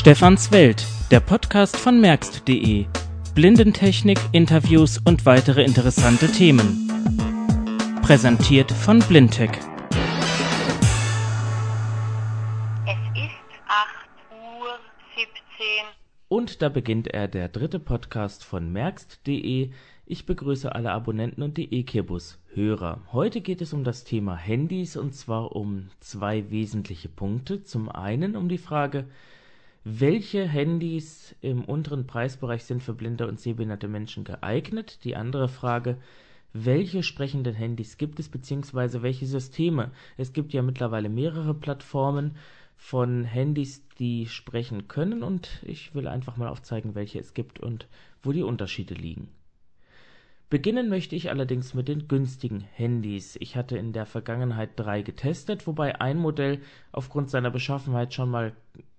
Stefans Welt, der Podcast von merkst.de. Blindentechnik, Interviews und weitere interessante Themen. Präsentiert von Blindtech. Es ist 8 Uhr 17. Und da beginnt er, der dritte Podcast von merkst.de. Ich begrüße alle Abonnenten und die E-Kirbus-Hörer. Heute geht es um das Thema Handys und zwar um zwei wesentliche Punkte. Zum einen um die Frage, welche Handys im unteren Preisbereich sind für blinde und sehbehinderte Menschen geeignet? Die andere Frage, welche sprechenden Handys gibt es, beziehungsweise welche Systeme? Es gibt ja mittlerweile mehrere Plattformen von Handys, die sprechen können und ich will einfach mal aufzeigen, welche es gibt und wo die Unterschiede liegen. Beginnen möchte ich allerdings mit den günstigen Handys. Ich hatte in der Vergangenheit drei getestet, wobei ein Modell aufgrund seiner Beschaffenheit schon mal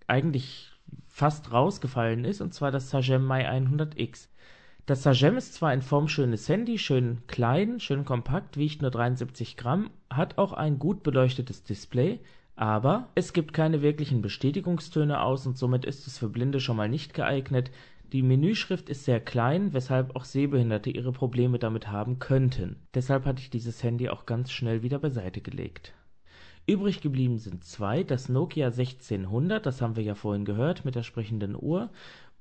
eigentlich fast rausgefallen ist, und zwar das Sagem Mai 100X. Das Sagem ist zwar ein formschönes Handy, schön klein, schön kompakt, wiegt nur 73 Gramm, hat auch ein gut beleuchtetes Display, aber es gibt keine wirklichen Bestätigungstöne aus und somit ist es für Blinde schon mal nicht geeignet. Die Menüschrift ist sehr klein, weshalb auch Sehbehinderte ihre Probleme damit haben könnten. Deshalb hatte ich dieses Handy auch ganz schnell wieder beiseite gelegt Übrig geblieben sind zwei, das Nokia 1600, das haben wir ja vorhin gehört mit der sprechenden Uhr,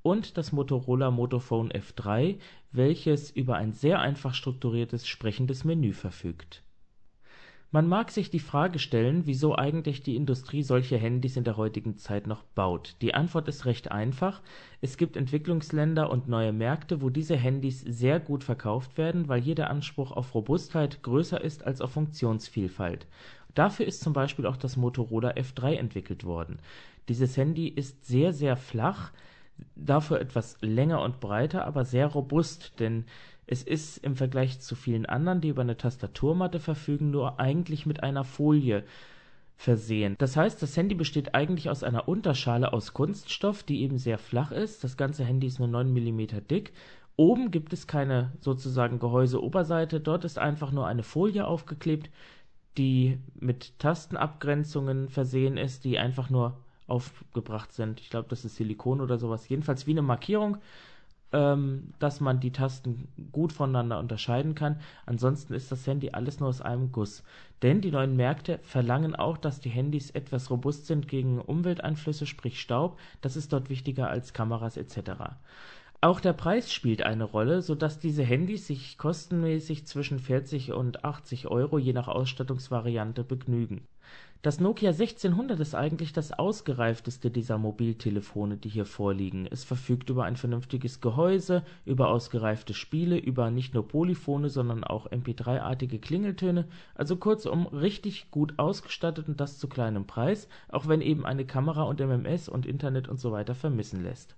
und das Motorola Motophone F3, welches über ein sehr einfach strukturiertes sprechendes Menü verfügt. Man mag sich die Frage stellen, wieso eigentlich die Industrie solche Handys in der heutigen Zeit noch baut. Die Antwort ist recht einfach: Es gibt Entwicklungsländer und neue Märkte, wo diese Handys sehr gut verkauft werden, weil hier der Anspruch auf Robustheit größer ist als auf Funktionsvielfalt Dafür ist zum Beispiel auch das Motorola F3 entwickelt worden. Dieses Handy ist sehr, sehr flach, dafür etwas länger und breiter, aber sehr robust, denn es ist im Vergleich zu vielen anderen, die über eine Tastaturmatte verfügen, nur eigentlich mit einer Folie versehen. Das heißt, das Handy besteht eigentlich aus einer Unterschale aus Kunststoff, die eben sehr flach ist. Das ganze Handy ist nur 9 mm dick. Oben gibt es keine sozusagen Gehäuseoberseite, dort ist einfach nur eine Folie aufgeklebt, die mit Tastenabgrenzungen versehen ist, die einfach nur aufgebracht sind. Ich glaube, das ist Silikon oder sowas. Jedenfalls wie eine Markierung, ähm, dass man die Tasten gut voneinander unterscheiden kann. Ansonsten ist das Handy alles nur aus einem Guss. Denn die neuen Märkte verlangen auch, dass die Handys etwas robust sind gegen Umwelteinflüsse, sprich Staub. Das ist dort wichtiger als Kameras etc. Auch der Preis spielt eine Rolle, so dass diese Handys sich kostenmäßig zwischen 40 und 80 Euro je nach Ausstattungsvariante begnügen. Das Nokia 1600 ist eigentlich das ausgereifteste dieser Mobiltelefone, die hier vorliegen. Es verfügt über ein vernünftiges Gehäuse, über ausgereifte Spiele, über nicht nur Polyphone, sondern auch MP3-artige Klingeltöne, also kurzum richtig gut ausgestattet und das zu kleinem Preis, auch wenn eben eine Kamera und MMS und Internet und so weiter vermissen lässt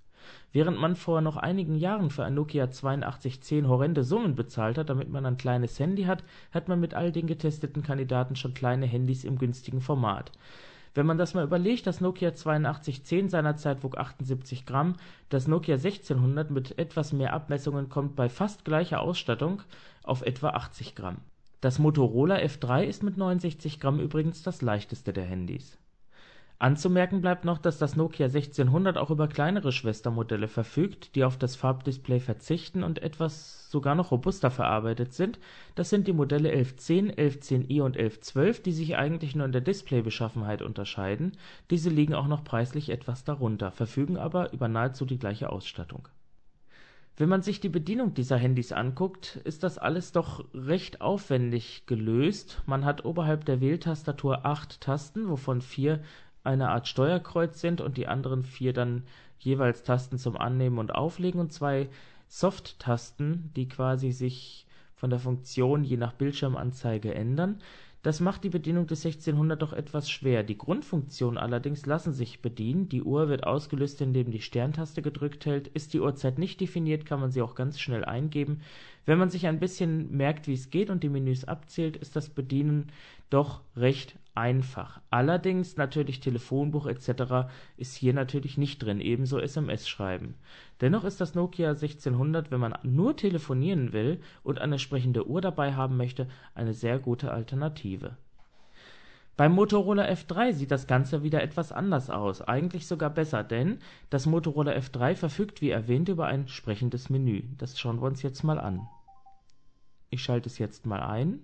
Während man vor noch einigen Jahren für ein Nokia 8210 horrende Summen bezahlt hat, damit man ein kleines Handy hat, hat man mit all den getesteten Kandidaten schon kleine Handys im günstigen Format. Wenn man das mal überlegt, das Nokia 8210 seinerzeit wog 78 Gramm, das Nokia 1600 mit etwas mehr Abmessungen kommt bei fast gleicher Ausstattung auf etwa 80 Gramm. Das Motorola F3 ist mit 69 Gramm übrigens das leichteste der Handys Anzumerken bleibt noch, dass das Nokia 1600 auch über kleinere Schwestermodelle verfügt, die auf das Farbdisplay verzichten und etwas sogar noch robuster verarbeitet sind. Das sind die Modelle 1110, 1110i und 1112, die sich eigentlich nur in der Displaybeschaffenheit unterscheiden. Diese liegen auch noch preislich etwas darunter, verfügen aber über nahezu die gleiche Ausstattung. Wenn man sich die Bedienung dieser Handys anguckt, ist das alles doch recht aufwendig gelöst. Man hat oberhalb der Wähltastatur acht Tasten, wovon vier eine Art Steuerkreuz sind und die anderen vier dann jeweils Tasten zum Annehmen und Auflegen und zwei Soft-Tasten, die quasi sich von der Funktion je nach Bildschirmanzeige ändern. Das macht die Bedienung des 1600 doch etwas schwer. Die Grundfunktionen allerdings lassen sich bedienen. Die Uhr wird ausgelöst, indem die Sterntaste gedrückt hält. Ist die Uhrzeit nicht definiert, kann man sie auch ganz schnell eingeben. Wenn man sich ein bisschen merkt, wie es geht und die Menüs abzählt, ist das Bedienen doch recht einfach. Allerdings natürlich Telefonbuch etc. ist hier natürlich nicht drin, ebenso SMS schreiben. Dennoch ist das Nokia 1600, wenn man nur telefonieren will und eine sprechende Uhr dabei haben möchte, eine sehr gute Alternative. Beim Motorola F3 sieht das Ganze wieder etwas anders aus, eigentlich sogar besser, denn das Motorola F3 verfügt wie erwähnt über ein sprechendes Menü. Das schauen wir uns jetzt mal an. Ich schalte es jetzt mal ein.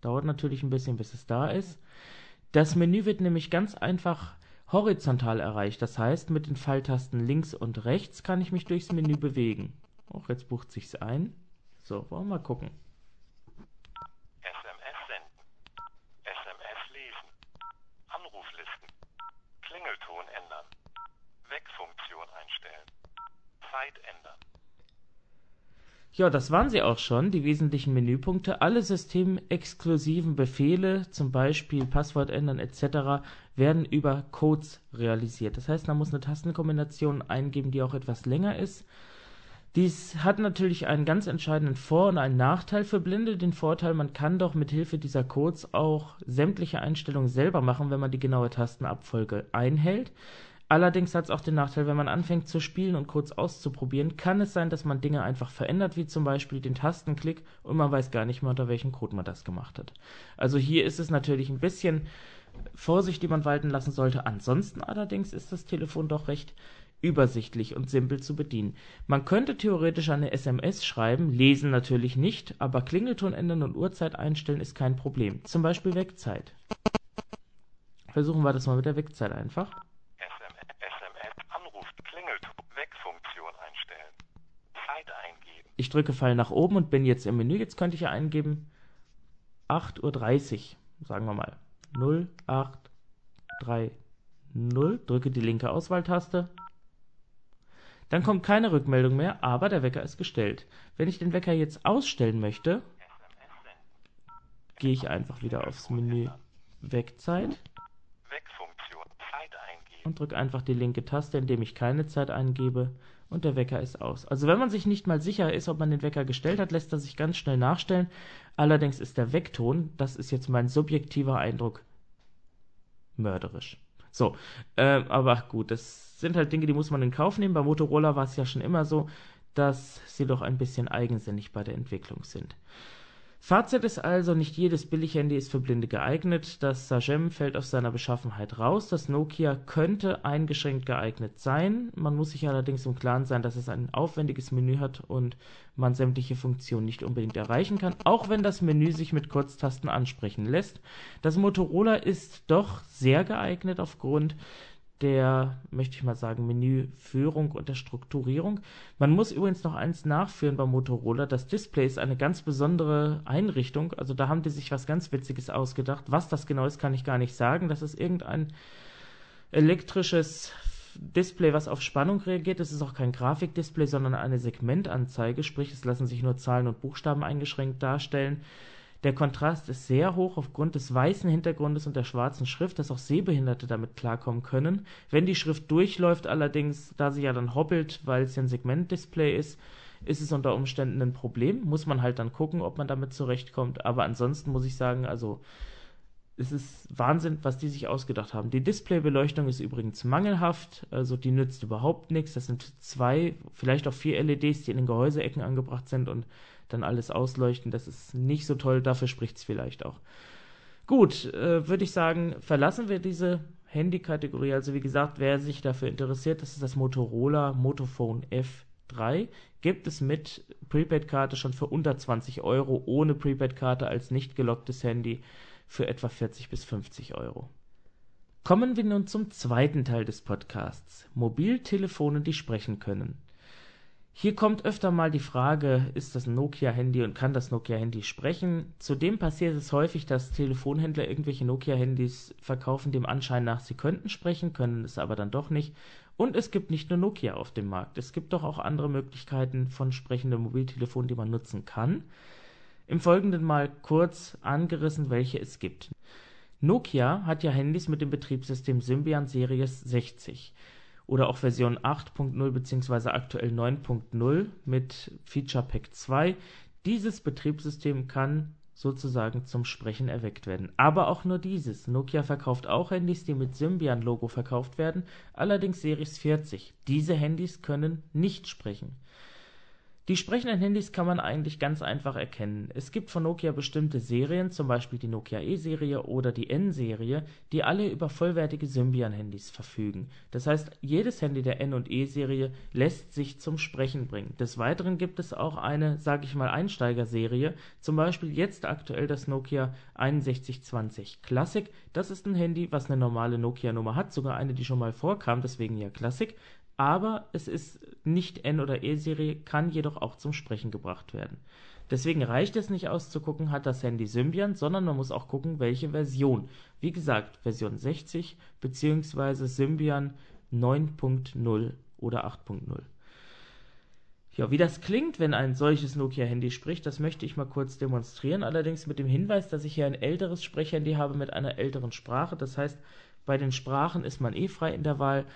Dauert natürlich ein bisschen, bis es da ist. Das Menü wird nämlich ganz einfach horizontal erreicht. Das heißt, mit den Pfeiltasten links und rechts kann ich mich durchs Menü bewegen. Auch jetzt bucht sich's ein. So, wollen wir mal gucken. SMS senden. SMS lesen. Anruflisten. Klingelton ändern. Wegfunktion einstellen. Zeit ändern. Ja, das waren sie auch schon, die wesentlichen Menüpunkte. Alle systemexklusiven Befehle, zum Beispiel Passwort ändern etc., werden über Codes realisiert. Das heißt, man muss eine Tastenkombination eingeben, die auch etwas länger ist. Dies hat natürlich einen ganz entscheidenden Vor- und einen Nachteil für Blinde. Den Vorteil, man kann doch mit Hilfe dieser Codes auch sämtliche Einstellungen selber machen, wenn man die genaue Tastenabfolge einhält. Allerdings hat es auch den Nachteil, wenn man anfängt zu spielen und kurz auszuprobieren, kann es sein, dass man Dinge einfach verändert, wie zum Beispiel den Tastenklick und man weiß gar nicht mehr, unter welchem Code man das gemacht hat. Also hier ist es natürlich ein bisschen Vorsicht, die man walten lassen sollte. Ansonsten allerdings ist das Telefon doch recht übersichtlich und simpel zu bedienen. Man könnte theoretisch eine SMS schreiben, lesen natürlich nicht, aber Klingelton ändern und Uhrzeit einstellen ist kein Problem. Zum Beispiel Wegzeit. Versuchen wir das mal mit der Wegzeit einfach. Ich drücke Pfeil nach oben und bin jetzt im Menü. Jetzt könnte ich ja eingeben 8.30 Uhr, sagen wir mal. 0830. Drücke die linke Auswahltaste. Dann kommt keine Rückmeldung mehr, aber der Wecker ist gestellt. Wenn ich den Wecker jetzt ausstellen möchte, gehe ich einfach wieder aufs Menü Wegzeit und drücke einfach die linke Taste, indem ich keine Zeit eingebe und der Wecker ist aus. Also wenn man sich nicht mal sicher ist, ob man den Wecker gestellt hat, lässt er sich ganz schnell nachstellen. Allerdings ist der Weckton, das ist jetzt mein subjektiver Eindruck, mörderisch. So, äh, aber gut, das sind halt Dinge, die muss man in Kauf nehmen. Bei Motorola war es ja schon immer so, dass sie doch ein bisschen eigensinnig bei der Entwicklung sind. Fazit ist also, nicht jedes Billighandy ist für Blinde geeignet. Das Sagem fällt aus seiner Beschaffenheit raus. Das Nokia könnte eingeschränkt geeignet sein. Man muss sich allerdings im Klaren sein, dass es ein aufwendiges Menü hat und man sämtliche Funktionen nicht unbedingt erreichen kann, auch wenn das Menü sich mit Kurztasten ansprechen lässt. Das Motorola ist doch sehr geeignet aufgrund der, möchte ich mal sagen, Menüführung und der Strukturierung. Man muss übrigens noch eins nachführen bei Motorola. Das Display ist eine ganz besondere Einrichtung. Also da haben die sich was ganz Witziges ausgedacht. Was das genau ist, kann ich gar nicht sagen. Das ist irgendein elektrisches Display, was auf Spannung reagiert. Es ist auch kein Grafikdisplay, sondern eine Segmentanzeige. Sprich, es lassen sich nur Zahlen und Buchstaben eingeschränkt darstellen. Der Kontrast ist sehr hoch aufgrund des weißen Hintergrundes und der schwarzen Schrift, dass auch Sehbehinderte damit klarkommen können. Wenn die Schrift durchläuft allerdings, da sie ja dann hoppelt, weil es ja ein Segmentdisplay ist, ist es unter Umständen ein Problem. Muss man halt dann gucken, ob man damit zurechtkommt. Aber ansonsten muss ich sagen, also es ist Wahnsinn, was die sich ausgedacht haben. Die Displaybeleuchtung ist übrigens mangelhaft, also die nützt überhaupt nichts. Das sind zwei, vielleicht auch vier LEDs, die in den Gehäuseecken angebracht sind und dann alles ausleuchten. Das ist nicht so toll, dafür spricht es vielleicht auch. Gut, äh, würde ich sagen, verlassen wir diese Handy-Kategorie. Also wie gesagt, wer sich dafür interessiert, das ist das Motorola Motophone F3. Gibt es mit Prepaid-Karte schon für unter 20 Euro, ohne Prepaid-Karte als nicht gelocktes Handy für etwa 40 bis 50 Euro. Kommen wir nun zum zweiten Teil des Podcasts. Mobiltelefone, die sprechen können. Hier kommt öfter mal die Frage, ist das ein Nokia-Handy und kann das Nokia-Handy sprechen? Zudem passiert es häufig, dass Telefonhändler irgendwelche Nokia-Handys verkaufen, dem Anschein nach, sie könnten sprechen, können es aber dann doch nicht. Und es gibt nicht nur Nokia auf dem Markt. Es gibt doch auch andere Möglichkeiten von sprechenden Mobiltelefonen, die man nutzen kann. Im Folgenden mal kurz angerissen, welche es gibt. Nokia hat ja Handys mit dem Betriebssystem Symbian Series 60 oder auch Version 8.0 bzw. aktuell 9.0 mit Feature Pack 2. Dieses Betriebssystem kann sozusagen zum Sprechen erweckt werden. Aber auch nur dieses. Nokia verkauft auch Handys, die mit Symbian-Logo verkauft werden, allerdings Series 40. Diese Handys können nicht sprechen. Die sprechenden Handys kann man eigentlich ganz einfach erkennen. Es gibt von Nokia bestimmte Serien, zum Beispiel die Nokia E-Serie oder die N-Serie, die alle über vollwertige Symbian-Handys verfügen. Das heißt, jedes Handy der N- und E-Serie lässt sich zum Sprechen bringen. Des Weiteren gibt es auch eine, sag ich mal, Einsteigerserie, zum Beispiel jetzt aktuell das Nokia 6120 Classic. Das ist ein Handy, was eine normale Nokia-Nummer hat, sogar eine, die schon mal vorkam, deswegen ja Classic aber es ist nicht N- oder E-Serie, kann jedoch auch zum Sprechen gebracht werden. Deswegen reicht es nicht auszugucken, hat das Handy Symbian, sondern man muss auch gucken, welche Version. Wie gesagt, Version 60 bzw. Symbian 9.0 oder 8.0. Ja, wie das klingt, wenn ein solches Nokia-Handy spricht, das möchte ich mal kurz demonstrieren, allerdings mit dem Hinweis, dass ich hier ein älteres Sprechhandy habe mit einer älteren Sprache. Das heißt, bei den Sprachen ist man eh frei in der Wahl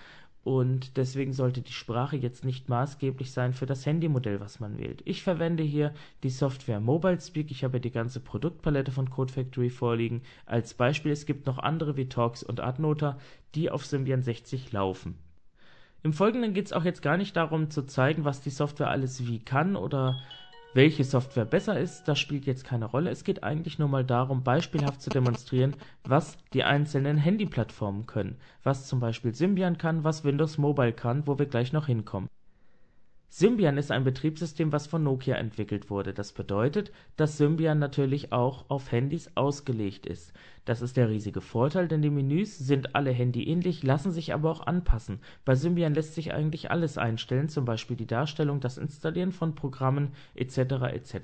und deswegen sollte die Sprache jetzt nicht maßgeblich sein für das Handymodell, was man wählt. Ich verwende hier die Software MobileSpeak. Ich habe die ganze Produktpalette von Code Factory vorliegen. Als Beispiel, es gibt noch andere wie Talks und Adnota, die auf Symbian 60 laufen. Im Folgenden geht es auch jetzt gar nicht darum zu zeigen, was die Software alles wie kann oder welche Software besser ist, das spielt jetzt keine Rolle. Es geht eigentlich nur mal darum, beispielhaft zu demonstrieren, was die einzelnen Handyplattformen können, was zum Beispiel Symbian kann, was Windows Mobile kann, wo wir gleich noch hinkommen Symbian ist ein Betriebssystem, was von Nokia entwickelt wurde. Das bedeutet, dass Symbian natürlich auch auf Handys ausgelegt ist. Das ist der riesige Vorteil, denn die Menüs sind alle handyähnlich, lassen sich aber auch anpassen. Bei Symbian lässt sich eigentlich alles einstellen, zum Beispiel die Darstellung, das Installieren von Programmen etc. etc.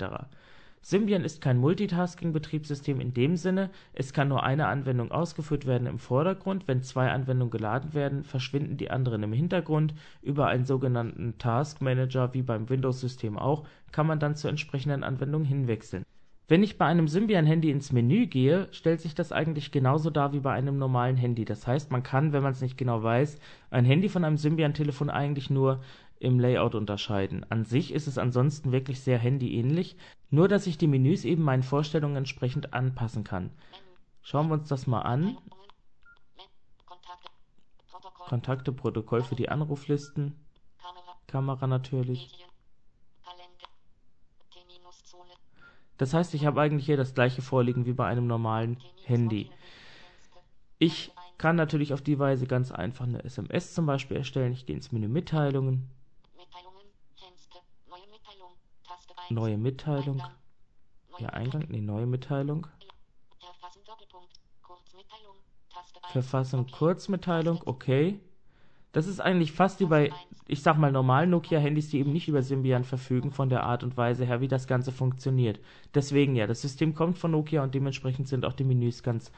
Symbian ist kein Multitasking-Betriebssystem in dem Sinne, es kann nur eine Anwendung ausgeführt werden im Vordergrund, wenn zwei Anwendungen geladen werden, verschwinden die anderen im Hintergrund, über einen sogenannten Task Manager wie beim Windows-System auch, kann man dann zur entsprechenden Anwendung hinwechseln. Wenn ich bei einem Symbian-Handy ins Menü gehe, stellt sich das eigentlich genauso dar wie bei einem normalen Handy. Das heißt, man kann, wenn man es nicht genau weiß, ein Handy von einem Symbian-Telefon eigentlich nur im Layout unterscheiden. An sich ist es ansonsten wirklich sehr handyähnlich, nur dass ich die Menüs eben meinen Vorstellungen entsprechend anpassen kann. Schauen wir uns das mal an. Kontakte, Protokoll für die Anruflisten, Kamera natürlich. Das heißt, ich habe eigentlich hier das gleiche vorliegen wie bei einem normalen Handy. Ich kann natürlich auf die Weise ganz einfach eine SMS zum Beispiel erstellen. Ich gehe ins Menü Mitteilungen, Neue Mitteilung. Ja, Eingang, nee, neue Mitteilung. Verfassung, Kurzmitteilung, okay. Das ist eigentlich fast wie bei, ich sag mal, normalen Nokia-Handys, die eben nicht über Symbian verfügen, von der Art und Weise her, wie das Ganze funktioniert. Deswegen ja, das System kommt von Nokia und dementsprechend sind auch die Menüs ganz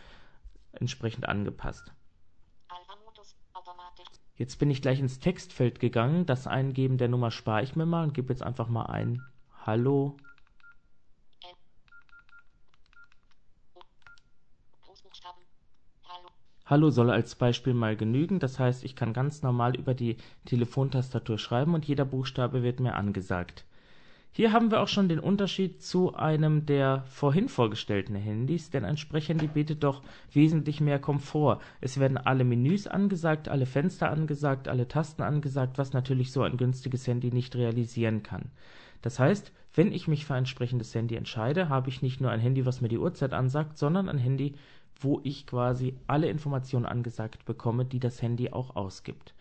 entsprechend angepasst. Jetzt bin ich gleich ins Textfeld gegangen. Das Eingeben der Nummer spare ich mir mal und gebe jetzt einfach mal ein Hallo. Hallo soll als Beispiel mal genügen, das heißt, ich kann ganz normal über die Telefontastatur schreiben und jeder Buchstabe wird mir angesagt. Hier haben wir auch schon den Unterschied zu einem der vorhin vorgestellten Handys, denn ein Sprechhandy bietet doch wesentlich mehr Komfort. Es werden alle Menüs angesagt, alle Fenster angesagt, alle Tasten angesagt, was natürlich so ein günstiges Handy nicht realisieren kann. Das heißt, wenn ich mich für ein sprechendes Handy entscheide, habe ich nicht nur ein Handy, was mir die Uhrzeit ansagt, sondern ein Handy, wo ich quasi alle Informationen angesagt bekomme, die das Handy auch ausgibt.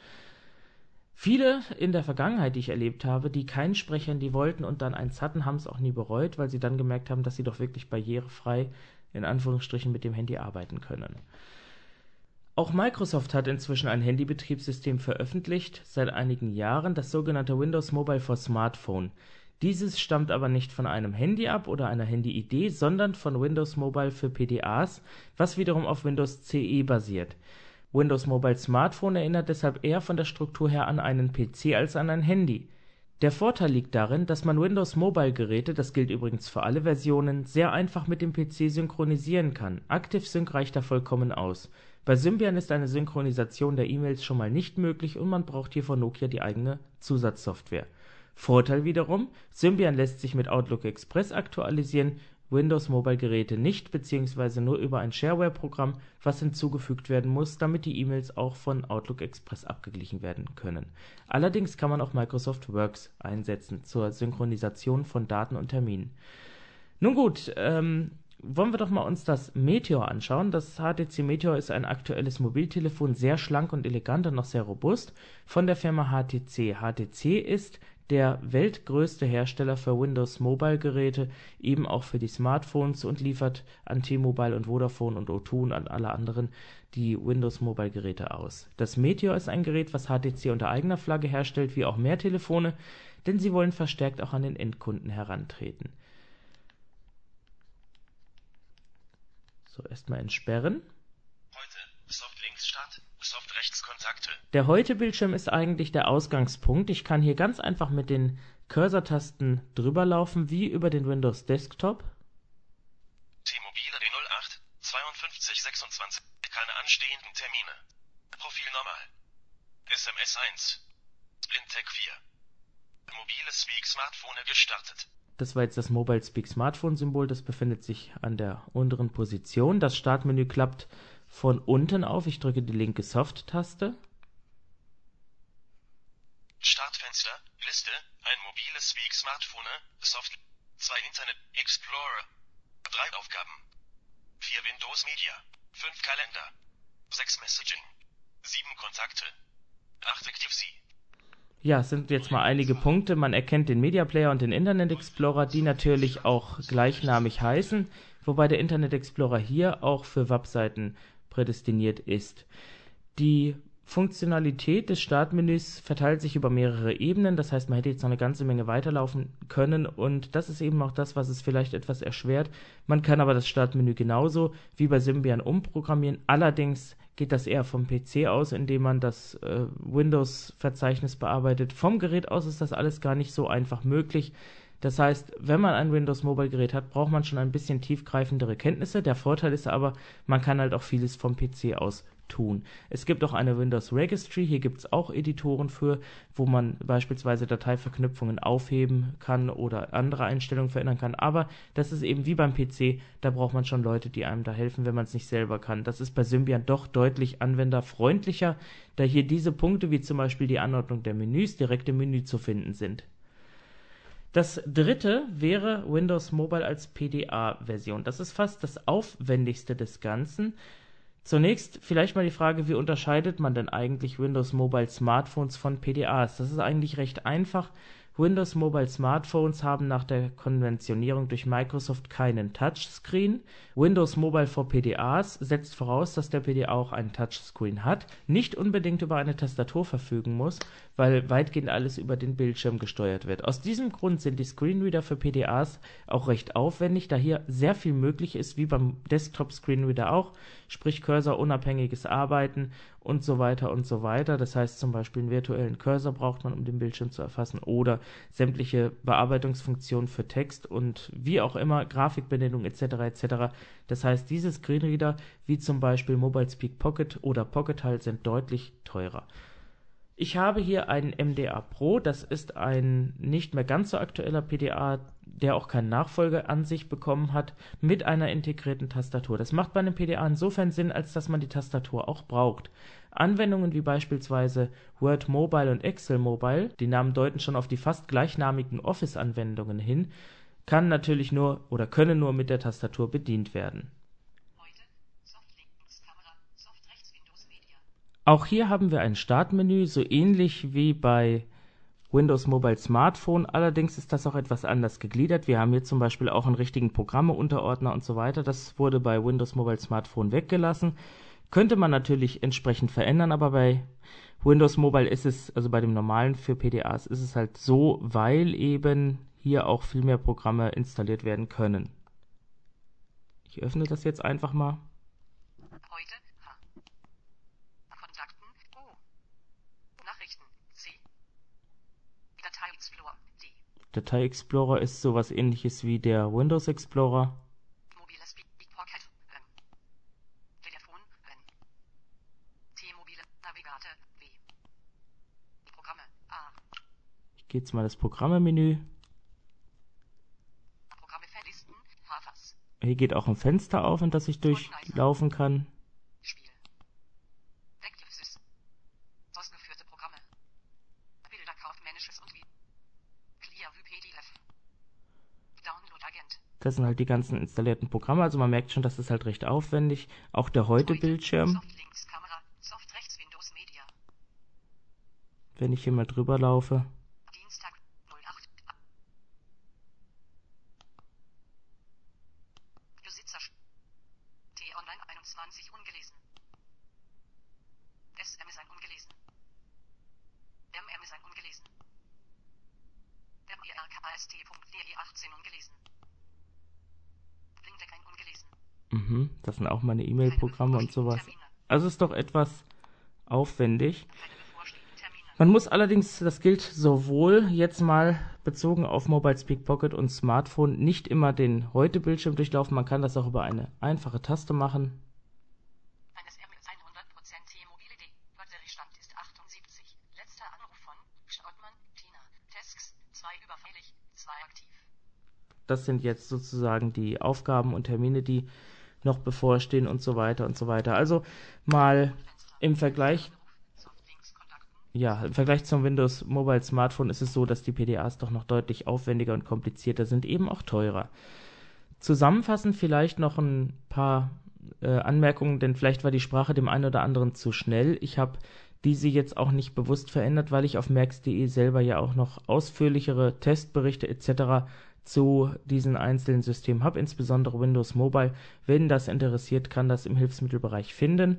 Viele in der Vergangenheit, die ich erlebt habe, die kein Sprechhandy wollten und dann eins hatten, haben es auch nie bereut, weil sie dann gemerkt haben, dass sie doch wirklich barrierefrei in Anführungsstrichen mit dem Handy arbeiten können. Auch Microsoft hat inzwischen ein Handybetriebssystem veröffentlicht, seit einigen Jahren, das sogenannte Windows Mobile for Smartphone. Dieses stammt aber nicht von einem Handy ab oder einer Handy-Idee, sondern von Windows Mobile für PDAs, was wiederum auf Windows CE basiert. Windows Mobile Smartphone erinnert deshalb eher von der Struktur her an einen PC als an ein Handy. Der Vorteil liegt darin, dass man Windows Mobile Geräte, das gilt übrigens für alle Versionen, sehr einfach mit dem PC synchronisieren kann. ActiveSync reicht da vollkommen aus. Bei Symbian ist eine Synchronisation der E-Mails schon mal nicht möglich und man braucht hier von Nokia die eigene Zusatzsoftware Vorteil wiederum, Symbian lässt sich mit Outlook Express aktualisieren, Windows Mobile Geräte nicht bzw. nur über ein Shareware-Programm, was hinzugefügt werden muss, damit die E-Mails auch von Outlook Express abgeglichen werden können. Allerdings kann man auch Microsoft Works einsetzen zur Synchronisation von Daten und Terminen. Nun gut, ähm, wollen wir doch mal uns das Meteor anschauen. Das HTC Meteor ist ein aktuelles Mobiltelefon, sehr schlank und elegant und noch sehr robust von der Firma HTC. HTC ist der weltgrößte Hersteller für Windows Mobile Geräte, eben auch für die Smartphones und liefert an T-Mobile und Vodafone und O2 und an alle anderen die Windows Mobile Geräte aus. Das Meteor ist ein Gerät, was HTC unter eigener Flagge herstellt, wie auch mehr Telefone, denn sie wollen verstärkt auch an den Endkunden herantreten. So, erstmal entsperren. Heute. Soft links Start. Soft rechts Kontakte. Der Heute-Bildschirm ist eigentlich der Ausgangspunkt. Ich kann hier ganz einfach mit den Cursor-Tasten drüber laufen, wie über den Windows Desktop. T-Mobile D08 52 26. Keine anstehenden Termine. Profil normal. SMS 1. Blindtech 4. Mobile Speak Smartphone gestartet. Das war jetzt das Mobile Speak Smartphone Symbol, das befindet sich an der unteren Position. Das Startmenü klappt von unten auf. Ich drücke die linke Soft-Taste. Startfenster, Liste, ein mobiles Speak Smartphone, Soft, 2 Internet Explorer, 3 Aufgaben, 4 Windows Media, 5 Kalender, 6 Messaging, 7 Kontakte, 8 Active Sie. Ja, es sind jetzt mal einige Punkte. Man erkennt den Media Player und den Internet Explorer, die natürlich auch gleichnamig heißen, wobei der Internet Explorer hier auch für Webseiten prädestiniert ist. Die Funktionalität des Startmenüs verteilt sich über mehrere Ebenen, das heißt, man hätte jetzt noch eine ganze Menge weiterlaufen können und das ist eben auch das, was es vielleicht etwas erschwert. Man kann aber das Startmenü genauso wie bei Symbian umprogrammieren, allerdings geht das eher vom PC aus, indem man das äh, Windows-Verzeichnis bearbeitet. Vom Gerät aus ist das alles gar nicht so einfach möglich. Das heißt, wenn man ein Windows Mobile Gerät hat, braucht man schon ein bisschen tiefgreifendere Kenntnisse. Der Vorteil ist aber, man kann halt auch vieles vom PC aus tun. Es gibt auch eine Windows Registry, hier gibt es auch Editoren für, wo man beispielsweise Dateiverknüpfungen aufheben kann oder andere Einstellungen verändern kann. Aber das ist eben wie beim PC, da braucht man schon Leute, die einem da helfen, wenn man es nicht selber kann. Das ist bei Symbian doch deutlich anwenderfreundlicher, da hier diese Punkte wie zum Beispiel die Anordnung der Menüs direkt im Menü zu finden sind. Das dritte wäre Windows Mobile als PDA-Version. Das ist fast das aufwendigste des Ganzen. Zunächst vielleicht mal die Frage, wie unterscheidet man denn eigentlich Windows Mobile Smartphones von PDAs? Das ist eigentlich recht einfach. Windows Mobile Smartphones haben nach der Konventionierung durch Microsoft keinen Touchscreen. Windows Mobile for PDAs setzt voraus, dass der PDA auch einen Touchscreen hat, nicht unbedingt über eine Tastatur verfügen muss, weil weitgehend alles über den Bildschirm gesteuert wird. Aus diesem Grund sind die Screenreader für PDAs auch recht aufwendig, da hier sehr viel möglich ist, wie beim Desktop Screenreader auch, sprich Cursor-unabhängiges Arbeiten und so weiter und so weiter. Das heißt zum Beispiel einen virtuellen Cursor braucht man, um den Bildschirm zu erfassen oder sämtliche Bearbeitungsfunktionen für Text und wie auch immer, Grafikbenennung etc. etc. Das heißt, diese Screenreader wie zum Beispiel Mobile Speak Pocket oder Pocket sind deutlich teurer. Ich habe hier einen MDA Pro, das ist ein nicht mehr ganz so aktueller PDA, der auch keinen Nachfolger an sich bekommen hat, mit einer integrierten Tastatur. Das macht bei einem PDA insofern Sinn, als dass man die Tastatur auch braucht. Anwendungen wie beispielsweise Word Mobile und Excel Mobile, die Namen deuten schon auf die fast gleichnamigen Office-Anwendungen hin, kann natürlich nur oder können nur mit der Tastatur bedient werden. Auch hier haben wir ein Startmenü, so ähnlich wie bei Windows Mobile Smartphone. Allerdings ist das auch etwas anders gegliedert. Wir haben hier zum Beispiel auch einen richtigen Programme-Unterordner und so weiter. Das wurde bei Windows Mobile Smartphone weggelassen. Könnte man natürlich entsprechend verändern, aber bei Windows Mobile ist es, also bei dem normalen für PDAs, ist es halt so, weil eben hier auch viel mehr Programme installiert werden können. Ich öffne das jetzt einfach mal. Datei Explorer ist sowas ähnliches wie der Windows Explorer. Programme A Ich gehe jetzt mal das Programme-Menü. Hier geht auch ein Fenster auf, in das ich durchlaufen kann. Das sind halt die ganzen installierten Programme. Also man merkt schon, das ist halt recht aufwendig. Auch der Heute-Bildschirm. Wenn ich hier mal drüber laufe. Auch meine E-Mail-Programme und sowas. Also ist doch etwas aufwendig. Man muss allerdings, das gilt sowohl jetzt mal bezogen auf Mobile Speak Pocket und Smartphone, nicht immer den Heute-Bildschirm durchlaufen. Man kann das auch über eine einfache Taste machen. Eines M ist 100% T-Mobile D. Batteriestand ist 78. Letzter Anruf von Schottmann, Tina. Tasks 2 überfällig, 2 aktiv. Das sind jetzt sozusagen die Aufgaben und Termine, die noch bevorstehen und so weiter und so weiter. Also mal im Vergleich. Ja, im Vergleich zum Windows Mobile Smartphone ist es so, dass die PDAs doch noch deutlich aufwendiger und komplizierter sind, eben auch teurer. Zusammenfassend vielleicht noch ein paar äh, Anmerkungen, denn vielleicht war die Sprache dem einen oder anderen zu schnell. Ich habe diese jetzt auch nicht bewusst verändert, weil ich auf merx.de selber ja auch noch ausführlichere Testberichte etc. zu diesen einzelnen Systemen habe, insbesondere Windows Mobile. Wenn das interessiert, kann das im Hilfsmittelbereich finden.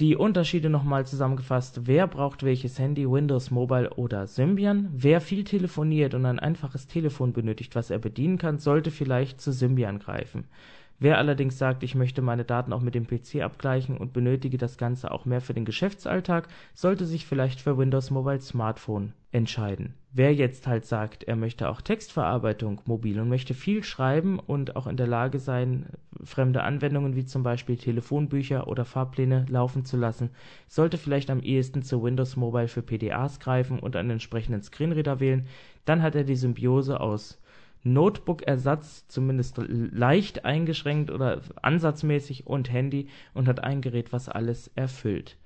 Die Unterschiede nochmal zusammengefasst. Wer braucht welches Handy, Windows Mobile oder Symbian? Wer viel telefoniert und ein einfaches Telefon benötigt, was er bedienen kann, sollte vielleicht zu Symbian greifen. Wer allerdings sagt, ich möchte meine Daten auch mit dem PC abgleichen und benötige das Ganze auch mehr für den Geschäftsalltag, sollte sich vielleicht für Windows Mobile Smartphone entscheiden. Wer jetzt halt sagt, er möchte auch Textverarbeitung mobil und möchte viel schreiben und auch in der Lage sein, fremde Anwendungen wie zum Beispiel Telefonbücher oder Fahrpläne laufen zu lassen, sollte vielleicht am ehesten zu Windows Mobile für PDAs greifen und einen entsprechenden Screenreader wählen. Dann hat er die Symbiose aus Notebook-Ersatz, zumindest leicht eingeschränkt oder ansatzmäßig und Handy und hat ein Gerät, was alles erfüllt.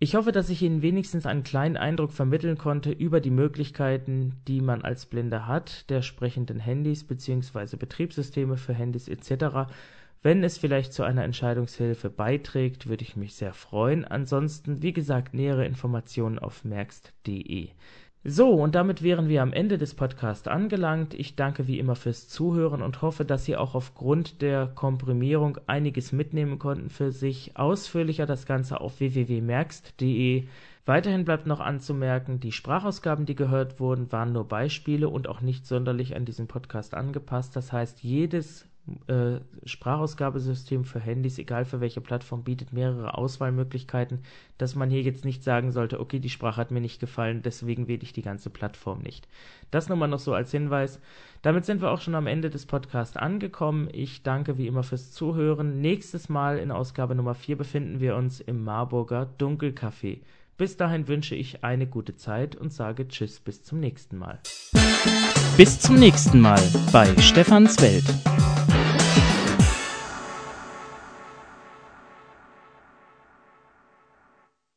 Ich hoffe, dass ich Ihnen wenigstens einen kleinen Eindruck vermitteln konnte über die Möglichkeiten, die man als Blinde hat, der sprechenden Handys bzw. Betriebssysteme für Handys etc. Wenn es vielleicht zu einer Entscheidungshilfe beiträgt, würde ich mich sehr freuen. Ansonsten, wie gesagt, nähere Informationen auf merkst.de. So, und damit wären wir am Ende des Podcasts angelangt. Ich danke wie immer fürs Zuhören und hoffe, dass Sie auch aufgrund der Komprimierung einiges mitnehmen konnten für sich. Ausführlicher das Ganze auf www.merkst.de. Weiterhin bleibt noch anzumerken, die Sprachausgaben, die gehört wurden, waren nur Beispiele und auch nicht sonderlich an diesen Podcast angepasst. Das heißt, jedes äh, Sprachausgabesystem für Handys, egal für welche Plattform, bietet mehrere Auswahlmöglichkeiten, dass man hier jetzt nicht sagen sollte, okay, die Sprache hat mir nicht gefallen, deswegen wähle ich die ganze Plattform nicht. Das nur mal noch so als Hinweis. Damit sind wir auch schon am Ende des Podcasts angekommen. Ich danke wie immer fürs Zuhören. Nächstes Mal in Ausgabe Nummer 4 befinden wir uns im Marburger Dunkelcafé. Bis dahin wünsche ich eine gute Zeit und sage Tschüss bis zum nächsten Mal. Bis zum nächsten Mal bei Stefans Welt.